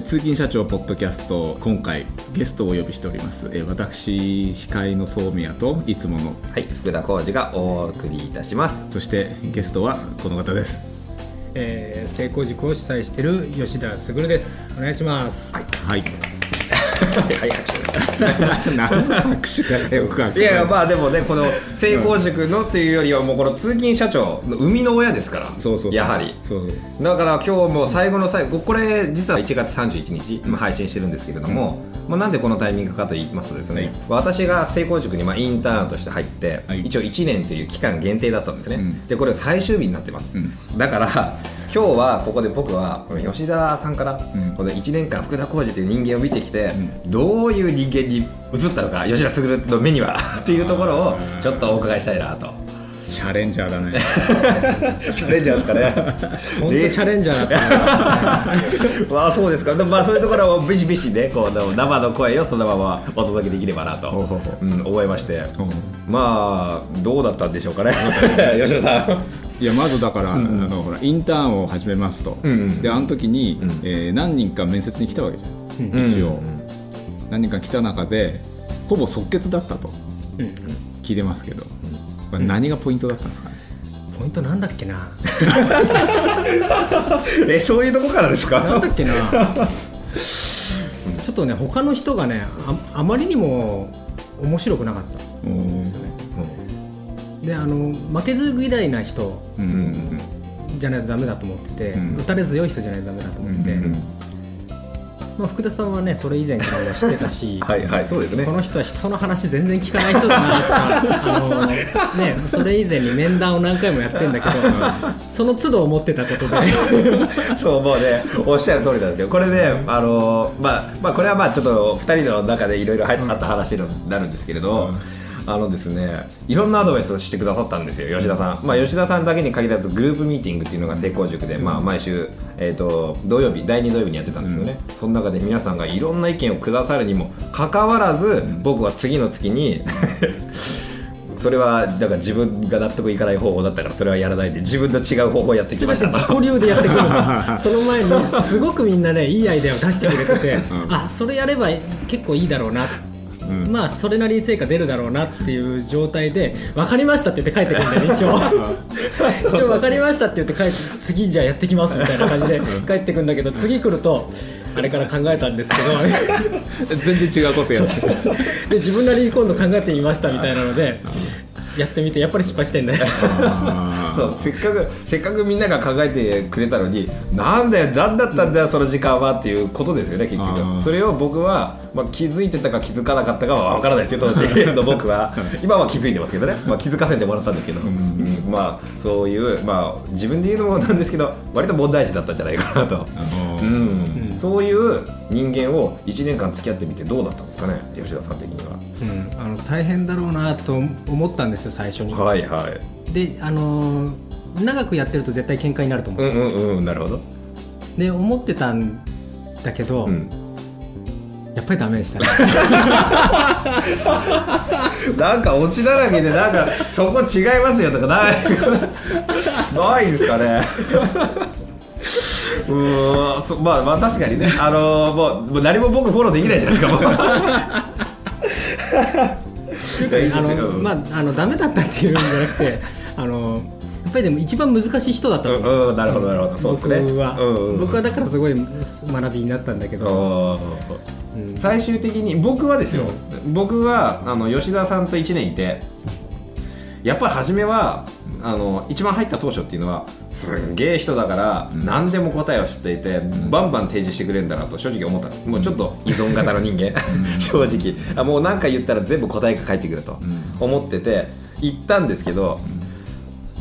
え通勤社長ポッドキャスト今回ゲストをお呼びしております。え私司会の宗宮といつものはい、福田浩二がお送りいたします。そしてゲストはこの方です。えー、成功塾を主催している吉田卓です。お願いします、はいはいはい、拍手です。何の拍手だかよくわかんないいやいや、まあでもね、この成功塾のっていうよりは、もうこの通勤社長の生みの親ですから、そうそうそう。やはり。そうだから今日も最後の最後、これ実は1月31日、今配信してるんですけれども、まあ、なんでこのタイミングかと言いますとですね、私が成功塾にまあインターンとして入って、はい。一応1年という期間限定だったんですね、うん。でこれ最終日になってます、うん。だから今日はここで僕はこの吉田さんから、うんこの1年間福田浩二という人間を見てきて、どういう人間に移ったのか吉田卓の目には？っていうところをちょっとお伺いしたいなと。チャレンジャーだね チャレンジャーですかね？本当チャレンジャーだったな まあそうですか。でもまあそういうところをビシビシね、こう生の声をそのままお届けできればなと、ほうん、思いまして。うんまあどうだったんでしょうかね？吉田さん。いやまずだから、あのほらインターンを始めますと、うんうん。であの時に、うん。えー何人か面接に来たわけじゃん、うん。一応、何人か来た中でほぼ即決だったと。うん聞いてますけど、これ何がポイントだったんですかね、ポイントなんだっけな。えそういうとこからですか？なんだっけな。ちょっとね他の人がねああまりにも面白くなかった。んですよねであの負けず嫌いな人うんうんじゃないとダメだと思ってて、うん。打たれ強い人じゃないとダメだと思ってて、うんうんまあ、福田さんはねそれ以前からも知ってたし はいはいそうですね。こ。の人は人の話全然聞かない人だなとかあの、ね、それ以前に面談を何回もやってんだけど その都度思ってたことで。そうもうねおっしゃる通りなんですけどこれねあのまあまあこれはまあちょっと2人の中でいろいろあった話になるんですけれど、あのですねいろんなアドバイスをしてくださったんですよ吉田さん、まあ、吉田さんだけに限らずグループミーティングっていうのが成功塾で、まあ、毎週、えー、と土曜日第2土曜日にやってたんですよね、その中で皆さんがいろんな意見をくださるにもかかわらず、僕は次の月に それはだから自分が納得いかない方法だったからそれはやらないで自分と違う方法をやってき全ましてた自己流でやってくるの。その前にすごくみんなねいいアイデアを出してくれてて、あそれやれば結構いいだろうな、ん。まあそれなりに成果出るだろうなっていう状態で分かりましたって言って帰ってくるんだよね 一応。一応分かりましたって言って帰って次じゃあやってきますみたいな感じで帰ってくるんだけど次来るとあれから考えたんですけど。全然違うことやってる。で自分なりに今度考えてみましたみたいなのでやってみてやっぱり失敗してんねあー。そう。せっかくせっかくみんなが考えてくれたのになんだよ何だったんだよその時間はっていうことですよね結局。それを僕は、まあ、気づいてたか気づかなかったかは分からないですよ当時。の 僕は。今は気づいてますけどね、まあ、気づかせてもらったんですけど、うん。まあそういう、まあ、自分で言うのもなんですけど割と問題児だったんじゃないかなと、うんそういう人間を1年間付き合ってみてどうだったんですかね吉田さん的には。うん、あの大変だろうなと思ったんですよ最初に、はいはい。であのー長くやってると絶対喧嘩になると思う、うんうんうんなるほど、で思ってたんだけど、うん。やっぱりダメでしたね。なんかオチだらけでなんかそこ違いますよとかないないですかねうーんそまあまあ確かにね。あのーもうもう何も僕フォローできないじゃないですかあの、まあ、あのダメだったっていうんじゃなくてあのやっぱりでも一番難しい人だったと思う、うんうんなるほどなるほど。そうですね。僕は、うんうん。うん僕はだからすごい学びになったんだけど、うんうん。最終的に僕はですよ、僕はあの吉田さんと1年いてやっぱり初めはあの一番入った当初っていうのはすんげえ人だから、何でも答えを知っていて、バンバン提示してくれるんだなと正直思った。んですもうちょっと依存型の人間。正直。あもう何か言ったら全部答えが返ってくると思ってて行ったんですけど、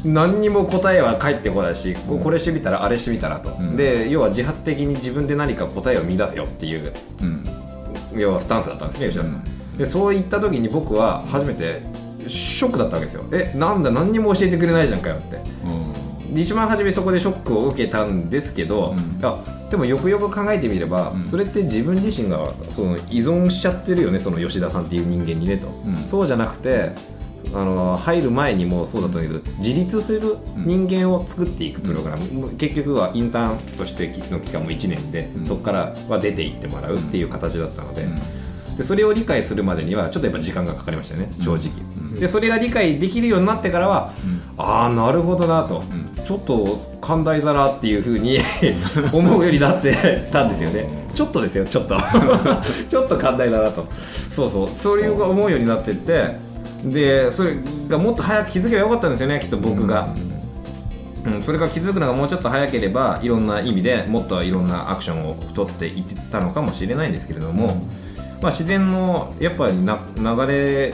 何にも答えは返ってこないし、ここれしてみたらあれしてみたらと、ん。で要は自発的に自分で何か答えを見出せよっていううん。要はスタンスだったんですね吉田さん、でそういった時に僕は初めてショックだったわけですよ。えなんだ何にも教えてくれないじゃんかよって。で一番初めそこでショックを受けたんですけど、うん。あでもよくよく考えてみれば、うん。それって自分自身がその依存しちゃってるよねその吉田さんっていう人間にねと、うん。そうじゃなくてあの入る前にもそうだったけど自立する人間を作っていくプログラム、結局はインターンとしての期間も1年で、うん。そこからは出ていってもらうっていう形だったので,、うん。でそれを理解するまでにはちょっとやっぱ時間がかかりましたよね正直、うんでそれが理解できるようになってからは、ああなるほどなと、うちょっと寛大だなっていうふうに 思うようになってたんですよね。ちょっとですよちょっと。ちょっと寛大だなと。そうそう。そういう思うようになってってでそれがもっと早く気づけばよかったんですよねきっと僕が。うん、それが気づくのがもうちょっと早ければいろんな意味でもっといろんなアクションを取っていってたのかもしれないんですけれども、まあ、自然のやっぱりな流れ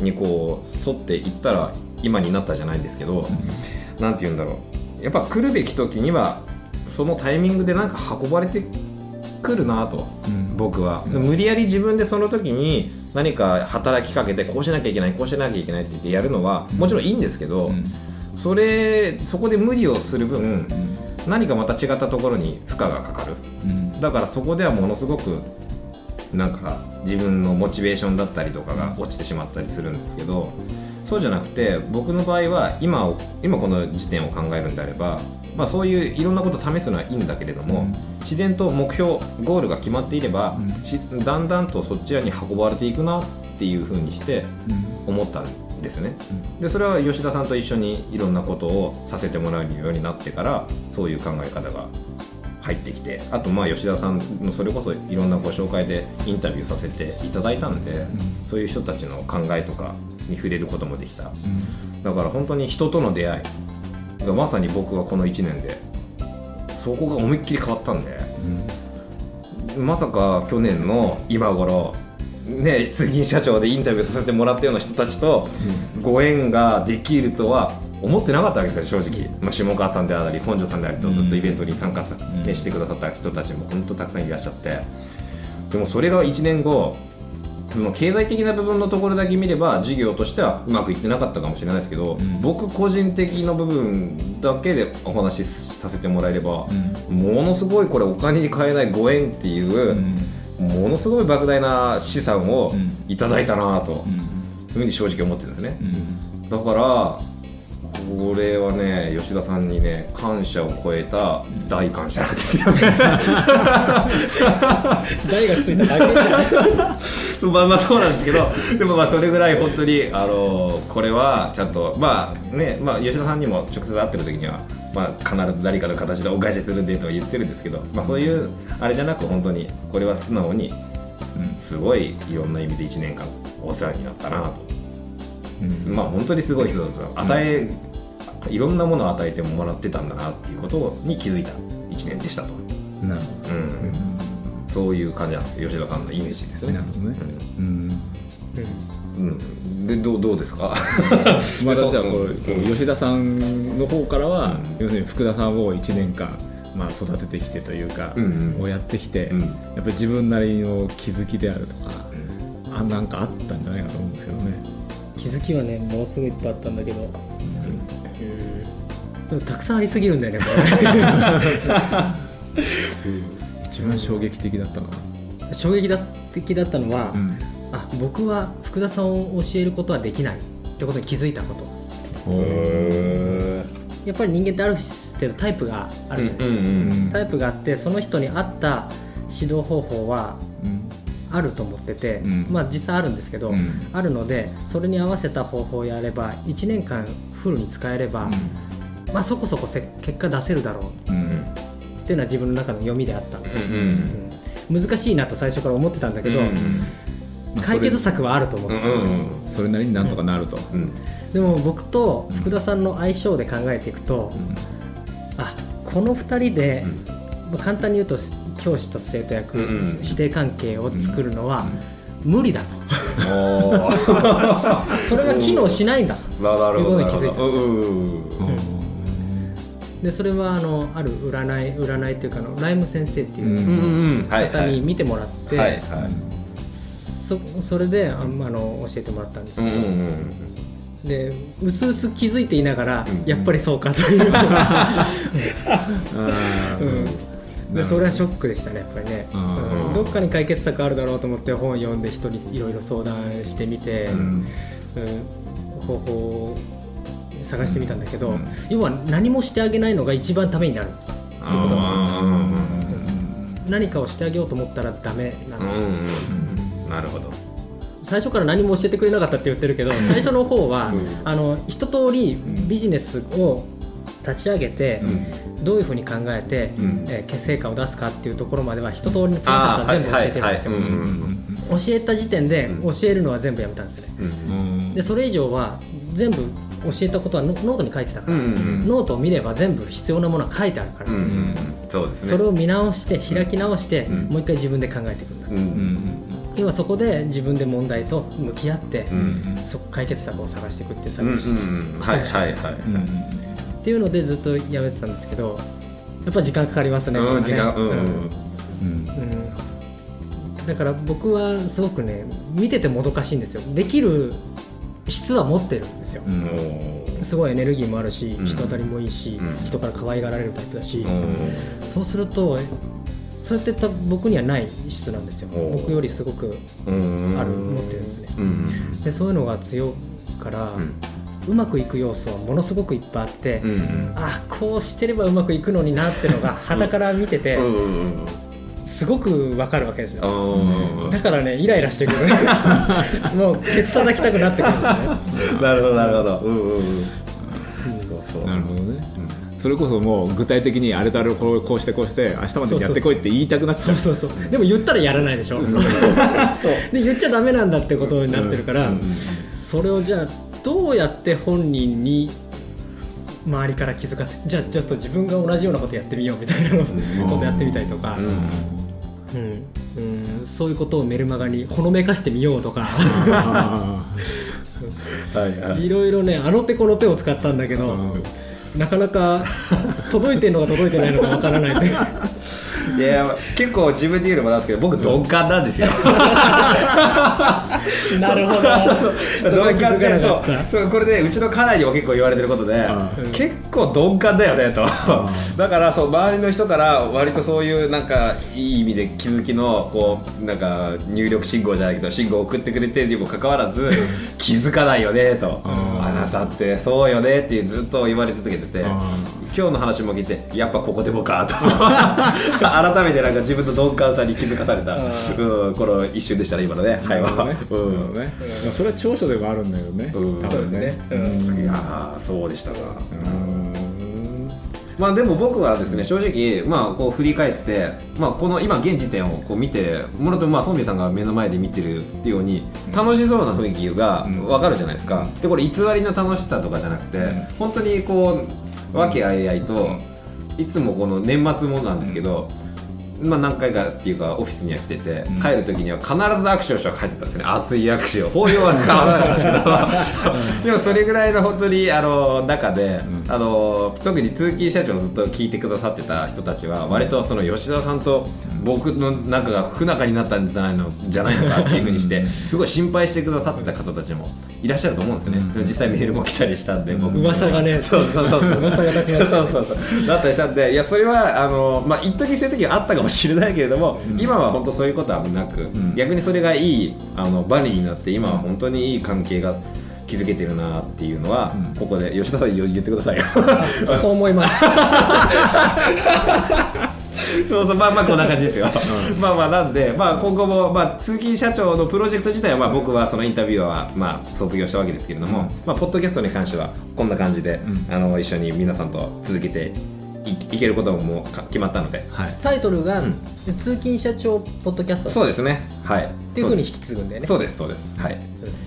にこう沿っていったら今になったじゃないんですけど、なんて言うんだろう。やっぱ来るべき時にはそのタイミングでなんか運ばれてくるなと、うん。僕は、うん。無理やり自分でその時に何か働きかけてこうしなきゃいけないこうしなきゃいけないって言ってやるのはもちろんいいんですけど、うん。それそこで無理をする分うん。何かまた違ったところに負荷がかかる。うん。だからそこではものすごくなんか自分のモチベーションだったりとかが落ちてしまったりするんですけどそうじゃなくて僕の場合は今を今この時点を考えるんであれば、まあ、そういういろんなことを試すのはいいんだけれども、うん。自然と目標ゴールが決まっていれば、だんだんとそちらに運ばれていくなっていうふうにしてうん。思ったんですね。でそれは吉田さんと一緒にいろんなことをさせてもらうようになってからそういう考え方が入ってきてあとまあ吉田さんのそれこそいろんなご紹介でインタビューさせていただいたんで、そういう人たちの考えとかに触れることもできた。だから本当に人との出会いがまさに僕はこの1年でそこが思いっきり変わったんでまさか去年の今頃ね通勤社長でインタビューさせてもらったような人たちとご縁ができるとは思ってなかったわけですよ正直、まあ、下川さんであり本庄さんでありとずっとイベントに参加さ、うんねしてくださった人たちも本当たくさんいらっしゃって。でもそれが1年後経済的な部分のところだけ見れば事業としてはうまくいってなかったかもしれないですけど、ん。僕個人的な部分だけでお話しさせてもらえれば、ものすごいこれお金に換えないご縁っていう、ものすごい莫大な資産をうん。いただいたなと、そういうふうに正直思ってるんですね、だからこれはね吉田さんにね感謝を超えた大感謝なんですよ。ね台がついただけじゃん まあまあそうなんですけどでもまあそれぐらい本当にあのこれはちゃんとまあねまあ吉田さんにも直接会ってる時にはまあ必ず何かの形でお返しするんでとは言ってるんですけどまあそういうあれじゃなく本当にこれは素直にすごいいろんな意味で1年間お世話になったなと、まあ本当にすごい人だと与え、いろんなものを与えてもらってたんだなっていうことに気づいた。1年でしたと、なるほうん。そういう感じなんですよ。吉田さんのイメージですね。どなるほどね。うん。うん、でどうどうですか？まあ、じゃあこうこう吉田さんの方からは、うん。要するに福田さんを1年間、まあ、育ててきてというか、うんうん。をやってきて、うん。やっぱり自分なりの気づきであるとか、あなんかあったんじゃないかと思うんですけどね。気づきはねものすごいいっぱいあったんだけど、でもたくさんありすぎるんだよねこ一番衝撃的だったのは、れ衝撃的だったのは、うん。あ僕は福田さんを教えることはできないってことに気づいたこと。やっぱり人間ってある程度タイプがあるじゃないですか、うんタイプがあってその人に合った指導方法はうん。あると思ってて、うん。まあ実際あるんですけど、うん。あるのでそれに合わせた方法をやれば1年間フルに使えれば、まあそこそこせ結果出せるだろう。うんっていうのは自分の中の読みであったんです。よ、うんうん。うん。難しいなと最初から思ってたんだけど、うんまあ解決策はあると思ってたんですよ、うんそれなりになんとかなると。うん。でも僕と福田さんの相性で考えていくと、あこの2人で、まあ簡単に言うと教師と生徒役、うんうん師弟関係を作るのは無理だと、それが機能しないんだ。なるほどなる。ほいうことに気づいたんですよでそれはあのある占い占いっていうかあのライム先生っていう方に見てもらって、はいはい。そそれでああの教えてもらったんですけど、うんうんうんでうすうす気づいていながら、うんやっぱりそうかという、でそれはショックでしたねやっぱりね、うんうんどっかに解決策あるだろうと思って本読んで人にいろいろ相談してみて、うん。うん。方法を探してみたんだけど、うん。要は何もしてあげないのが一番ためになる。っていうことが分かるん。ですようん何かをしてあげようと思ったらダメなの、うんうんなるほど。最初から何も教えてくれなかったって言ってるけど最初の方は、うん。あの一通りビジネスを立ち上げて、どういうふうに考えて、うん。えー成果を出すかっていうところまでは一通りのプロセスあはー全部教えてるんですよ、教えた時点でうん教えるのは全部やめたんですね、うん。でそれ以上は全部教えたことはノノートに書いてたから、うんうんノートを見れば全部必要なものは書いてあるから、うんうんそうですね。それを見直して開き直して、うん。もう一回自分で考えていくんだ、うんうん要はそこで自分で問題と向き合って、うんそ解決策を探していくっていう作うんうん業をしてましたはいはい。はいっていうのでずっとやめてたんですけどやっぱ時間かかりますね,、うんね時間うん。うん。うん。うん。だから僕はすごくね見ててもどかしいんですよ。できる質は持ってるんですよ、うん。すごいエネルギーもあるしうん。人当たりもいいし、うん。人から可愛がられるタイプだし、うん。そうするとそうやってた僕にはない質なんですよ。僕よりすごくうん。ある持ってるんですね。うん。でそういうのが強いから、うまくいく要素はものすごくいっぱいあって、うんうん。あこうしてればうまくいくのになってのが傍から見てて、うんうんすごくわかるわけですよ、うんだからねイライラしてくる。もうケツ叩きたくなってくる。ねなるほどなるほど。うんうんうん。なるほどね。それこそもう具体的にあれとあれをこうこうしてこうして明日までにやってこいって言いたくなっちゃそううそうそう。でも言ったらやらないでしょ。で言っちゃダメなんだってことになってるから、それをじゃあどうやって本人に周りから気づかせじゃあちょっと自分が同じようなことやってみようみたいなことやってみたりとか、うん。うん。うん。そういうことをメルマガにほのめかしてみようとか。あ はいはい。いろいろねあの手この手を使ったんだけど、なかなか届いてるのか届いてないのかわからないい や結構自分で言うのもなんですけど僕鈍感なんですよ。なるほど。そこは気づかなかった。そう。そうこれでうちの家内にも結構言われてることであ結構鈍感だよねと。だからそう周りの人から割とそういうなんかいい意味で気づきのこうなんか入力信号じゃないけど信号を送ってくれてるにもかかわらず気づかないよねと。あなたってそうよねってずっと言われ続けてて。あ今日の話も聞いてやっぱここでもかと。改めてなんか自分の鈍感さに気づかされた、うん、この一瞬でしたね今のね。会話は、ね。うんなるほどね。まあそれは長所でもあるんだけどね。うん。多分ね。そうですね。いやーそうでしたか、うん。まあでも僕はですね正直まあこう振り返ってまあこの今現時点をこう見てもろともまあソンビさんが目の前で見てるように楽しそうな雰囲気がわかるじゃないですか、でこれ偽りの楽しさとかじゃなくて、本当にこう和気あいあいと、いつもこの年末もなんですけど、まあ何回かっていうかオフィスには来てて、帰る時には必ず握手をして帰ってたんですね。熱い握手を。法要は使わなかったん。ですけどでもそれぐらいの本当にあの中で、あの特に通勤社長をずっと聞いてくださってた人たちは割とその吉田さんと僕の仲が不仲になったんじゃないのじゃないのかっていうふうにしてすごい心配してくださってた方たちもいらっしゃると思うんですね、実際メールも来たりしたんで僕噂がね。そうそうそう噂が立ちました。そうそうそう。だったりしたんでいやそれはあのまあ一時そういう時はあったかもしれないけれども、今は本当そういうことはなく、逆にそれがいいあのバネになって今は本当にいい関係が築けてるなっていうのは、ここで吉田さん言言ってくださいよ。そう思います。そうそうまあまあこんな感じですよ、まあまあなんで、まあ、今後も、まあ、通勤社長のプロジェクト自体は、まあ、僕はそのインタビュアーは、まあ、卒業したわけですけれども、まあ、ポッドキャストに関してはこんな感じで、あの一緒に皆さんと続けていいけることももうか決まったので。はい。タイトルが、ん。通勤社長ポッドキャスト。そうですね。はい。っっていうふうに引き継ぐんだよね。そうですそうです。はい、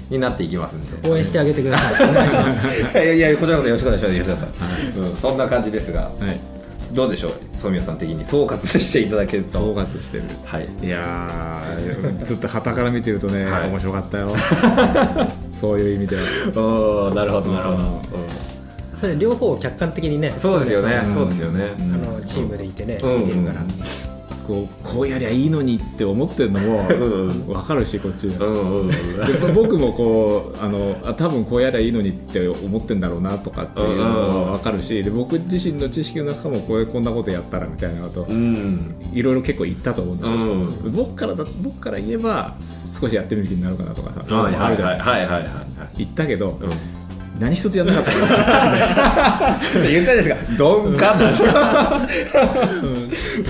になっていきますんで。応援してあげてください。お願いします。いやいやこちらこそよろしくお願いします。吉田さん、うん、そんな感じですがはい。どうでしょう？総宮さん的に。総括していただけると。総括してる。はい。いやーずっと旗から見てるとね、はい。面白かったよ。そういう意味では。おーなるほどなるほど、うん。うんそれ両方を客観的にねそうですよね、うん。そうですよね、あのチームでいてね、うん。見てるから、こうこうやりゃいいのにって思ってるのもうん。分かるしこっちでう僕もこうあのあ多分こうやりゃいいのにって思ってんだろうなとかっていうのも分かるしで僕自身の知識の中もここんなことやったらみたいなことうん。いろいろ結構言ったと思うんだけど、うん僕からだ僕から言えば少しやってみる気になるかなとかさ、はいあるじゃないですか、はいはいはいはい。言ったけど、何一つやんなかった。言ったじゃないですか。鈍感なん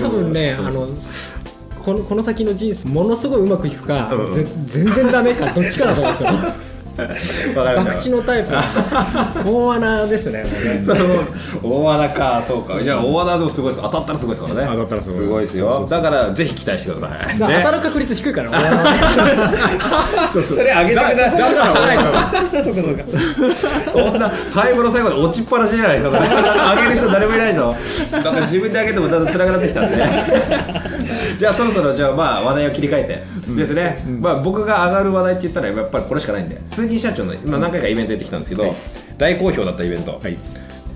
多分ね、あのこのこの先の人生ものすごいうまくいくか、うん。ぜ全然ダメかどっちかだと思うんですよ 博打のタイプ。大穴ですね。大穴か。そうか。いや大穴でもすごいです。当たったらすごいですからね。当たったらすごい。すごいですよ。だからぜひ期待してください。だから当たる確率低いから、そうそう。それ上げてくださいだから俺そうかそうか。そんな最後の最後で落ちっぱなしじゃないですか上げる人誰もいないの。だから自分で上げてもだんだん辛くなってきたんでじゃあそろそろじゃあまあ話題を切り替えて。ですね、まあ僕が上がる話題って言ったらやっぱりこれしかないんで。通勤社長の今何回かイベントやってきたんですけど、はい。大好評だったイベント、はい。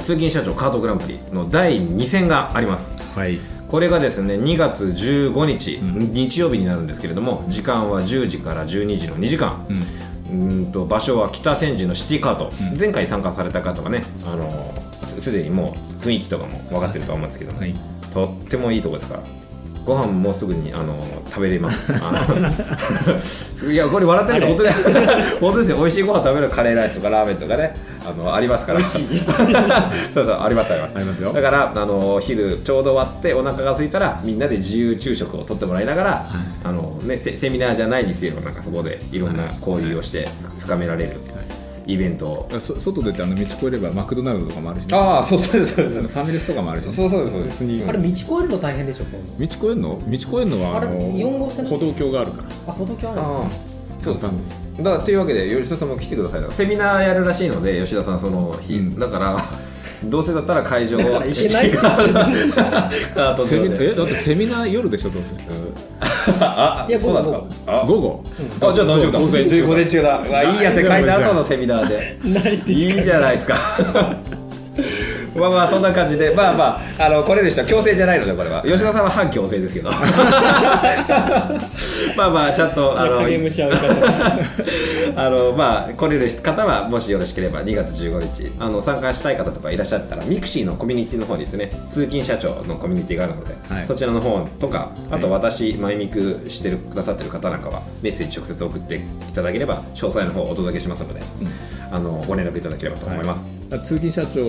通勤社長カートグランプリの第2戦があります。はい。これがですね2月15日、日曜日になるんですけれども時間は10時から12時の2時間、うーんと場所は北千住のシティカート、前回参加された方はねあのすすでにもう雰囲気とかも分かってると思うんですけども、はい。とってもいいとこですからご飯もすぐにあの食べれます。いやこれ笑ってるけど本当に 本当ですよ。美味しいご飯食べるカレーライスとかラーメンとかねあのありますから。そうそうありますあります。ありますよ。だからあの昼ちょうど終わってお腹が空いたらみんなで自由昼食をとってもらいながら、あのね、セセミナーじゃないにせよなんかそこでいろんな交流をして深められるイベント。を、そ外出てあの道越えればマクドナルドとかもあるし、ね、ああそうそうですそう。ですファミレスとかもあるし、ね、そうそうですそう。ですあれ道越えるの大変でしょ道越えるの？道越えるのはあの四号線歩道橋があるから。あ歩道橋ある。ああそうです。だからというわけで吉田さんも来てください。セミナーやるらしいので吉田さんその日、うん。だからどうせだったら会場をだから行けないカートセミ上でえだってセミナー夜でしょどうせ？あいやそうなんですか？あ。午後？あじゃあ大丈夫だ。午前中。午前中だ。うわいいやって書いた後のセミナーで。ないっていいじゃないですか まあまあそんな感じで。まあまああのこれでした。強制じゃないのでこれは。吉田さんは反強制ですけど。まあまあちゃんとあのあのまあ来れる方はもしよろしければ2月15日あの参加したい方とかいらっしゃったらミクシーのコミュニティの方にですね通勤社長のコミュニティがあるので、はい。そちらの方とかあとは私マイミクしてるくださってる方なんかはメッセージ直接送っていただければ詳細の方をお届けしますので、あのご連絡いただければと思います、通勤社長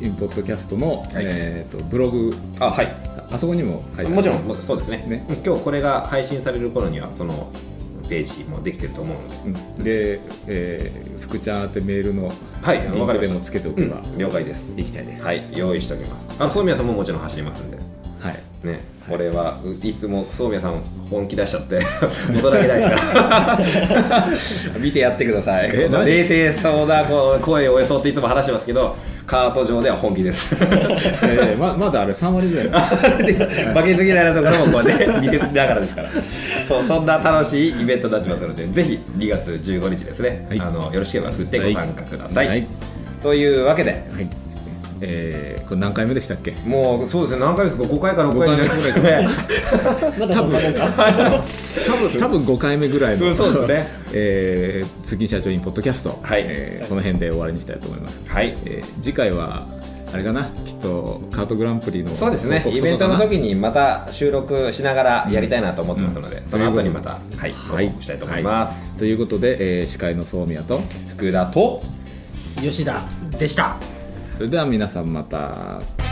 in ポッドキャストの、えー、とブログあはい。あそこにも書いてある。もちろんもそうですね。ね。今日これが配信される頃にはそのページもできてると思うので。うん。で、えー福ちゃん宛てメールのはいリンクでもつけておけば、うん了解です。行きたいです。はい用意しておきます。あの宗宮さんももちろん走りますんで。はい。ね、これはいつも宗宮さん本気出しちゃって 元だけないから。見てやってください。冷静そうなこう声を装っていつも話してますけどカート上では本気です。えーままだあれ3割ぐらい。だ 負けず嫌いなところもこうね 見てながらですから。そうそんな楽しいイベントになってますのでぜひ2月15日ですね、はい。あのよろしければ振ってご参加ください、はい。というわけではいえーこれ何回目でしたっけ？もうそうですね何回ですか？5回か6回になりましたね多分多分5回目ぐらいの、うんそうですね。えー社長インポッドキャスト、はい。えーこの辺で終わりにしたいと思います、はい。えー次回はあれかな？きっとカートグランプリのそうですね。イベントの時にまた収録しながらやりたいなと思ってますので、うん。その後にまたはいはい報告したいと思います、はい。ということで、えー司会の宗宮と福田と吉田でしたそれでは皆さんまた。